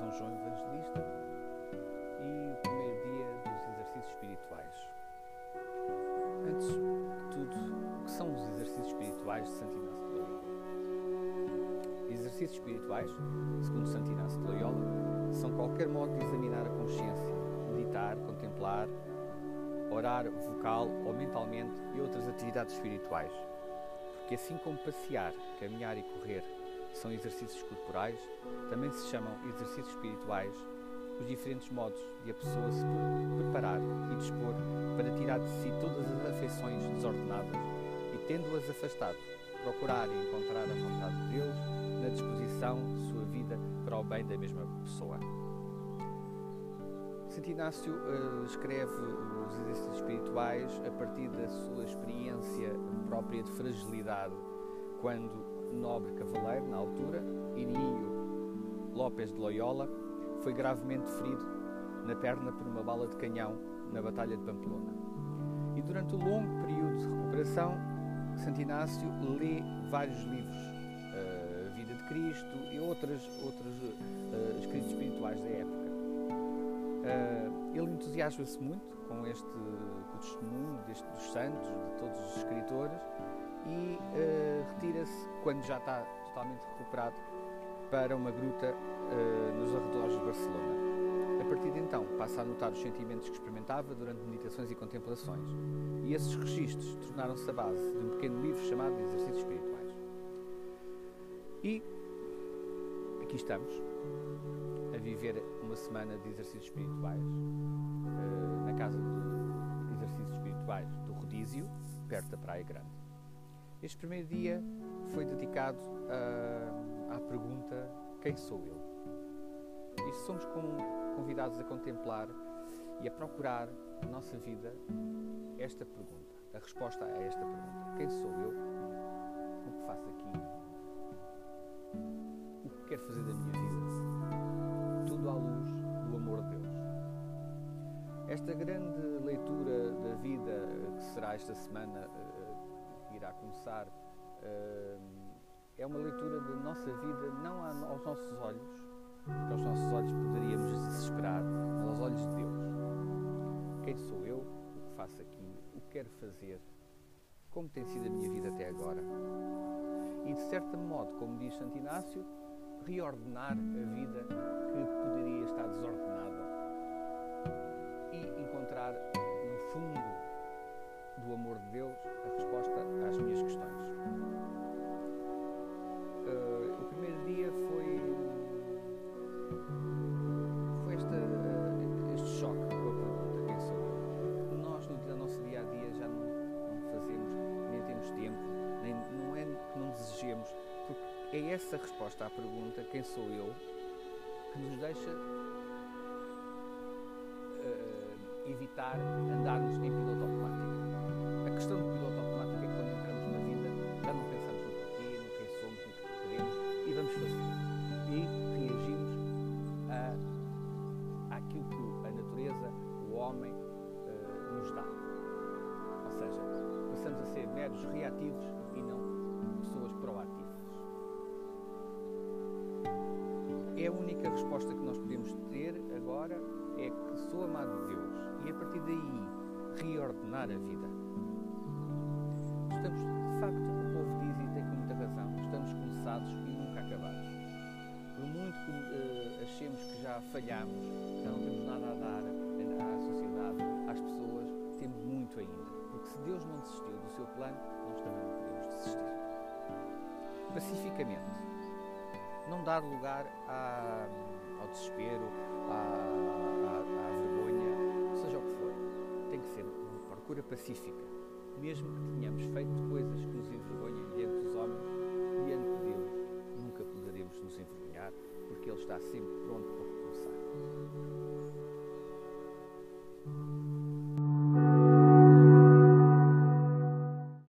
São João Evangelista e o primeiro dia dos exercícios espirituais. Antes de tudo, o que são os exercícios espirituais de Santo Inácio de Loyola? Exercícios espirituais, segundo Santo Inácio de Loyola, são qualquer modo de examinar a consciência, meditar, contemplar, orar vocal ou mentalmente e outras atividades espirituais. Porque assim como passear, caminhar e correr são exercícios corporais, também se chamam exercícios espirituais os diferentes modos de a pessoa se preparar e dispor para tirar de si todas as afeições desordenadas e, tendo-as afastado, procurar e encontrar a vontade de Deus na disposição de sua vida para o bem da mesma pessoa. Santo Inácio uh, escreve os exercícios espirituais a partir da sua experiência própria de fragilidade, quando nobre cavaleiro, na altura, Irinho Lopes de Loyola, foi gravemente ferido na perna por uma bala de canhão na Batalha de Pamplona. E durante o longo período de recuperação, Santo Inácio lê vários livros, uh, A Vida de Cristo e outros, outros uh, escritos espirituais da época. Uh, ele entusiasma-se muito com este com o testemunho deste, dos santos, de todos os escritores, e retira-se, quando já está totalmente recuperado, para uma gruta uh, nos arredores de Barcelona. A partir de então, passa a notar os sentimentos que experimentava durante meditações e contemplações, e esses registros tornaram-se a base de um pequeno livro chamado Exercícios Espirituais. E aqui estamos, a viver uma semana de exercícios espirituais, uh, na casa de exercícios espirituais do Rodízio, perto da Praia Grande. Este primeiro dia foi dedicado a, à pergunta: Quem sou eu? E somos convidados a contemplar e a procurar na nossa vida esta pergunta, a resposta a esta pergunta: Quem sou eu? O que faço aqui? O que quero fazer da minha vida? Tudo à luz do amor de Deus. Esta grande leitura da vida que será esta semana, começar é uma leitura da nossa vida não aos nossos olhos, porque aos nossos olhos poderíamos desesperar, mas aos olhos de Deus. Quem sou eu? O que faço aqui? O que quero fazer? Como tem sido a minha vida até agora? E de certo modo, como diz Santo Inácio, reordenar a vida que poderia estar desordenada é essa resposta à pergunta: quem sou eu? que nos deixa uh, evitar andarmos em piloto automático. A questão do piloto automático é que quando entramos na vida já não pensamos no porquê, no quem somos, no que queremos e vamos fazer. E reagimos a, àquilo que a natureza, o homem, uh, nos dá. Ou seja, passamos a ser meros reativos e não pessoas proativas. É a única resposta que nós podemos ter agora é que sou amado de Deus e a partir daí reordenar a vida. Estamos, de facto, o povo diz e tem com muita razão, estamos começados e nunca acabados. Por muito que uh, achemos que já falhamos, já não temos nada a dar à sociedade, às pessoas, temos muito ainda. Porque se Deus não desistiu do seu plano, nós também não podemos desistir. Pacificamente não dar lugar ao desespero, à, à, à, vergonha, seja o que for. Tem que ser uma procura pacífica. Mesmo que tenhamos feito coisas que nos envergonhem diante dos homens, diante de Deus, nunca poderemos nos envergonhar, porque Ele está sempre pronto para recomeçar.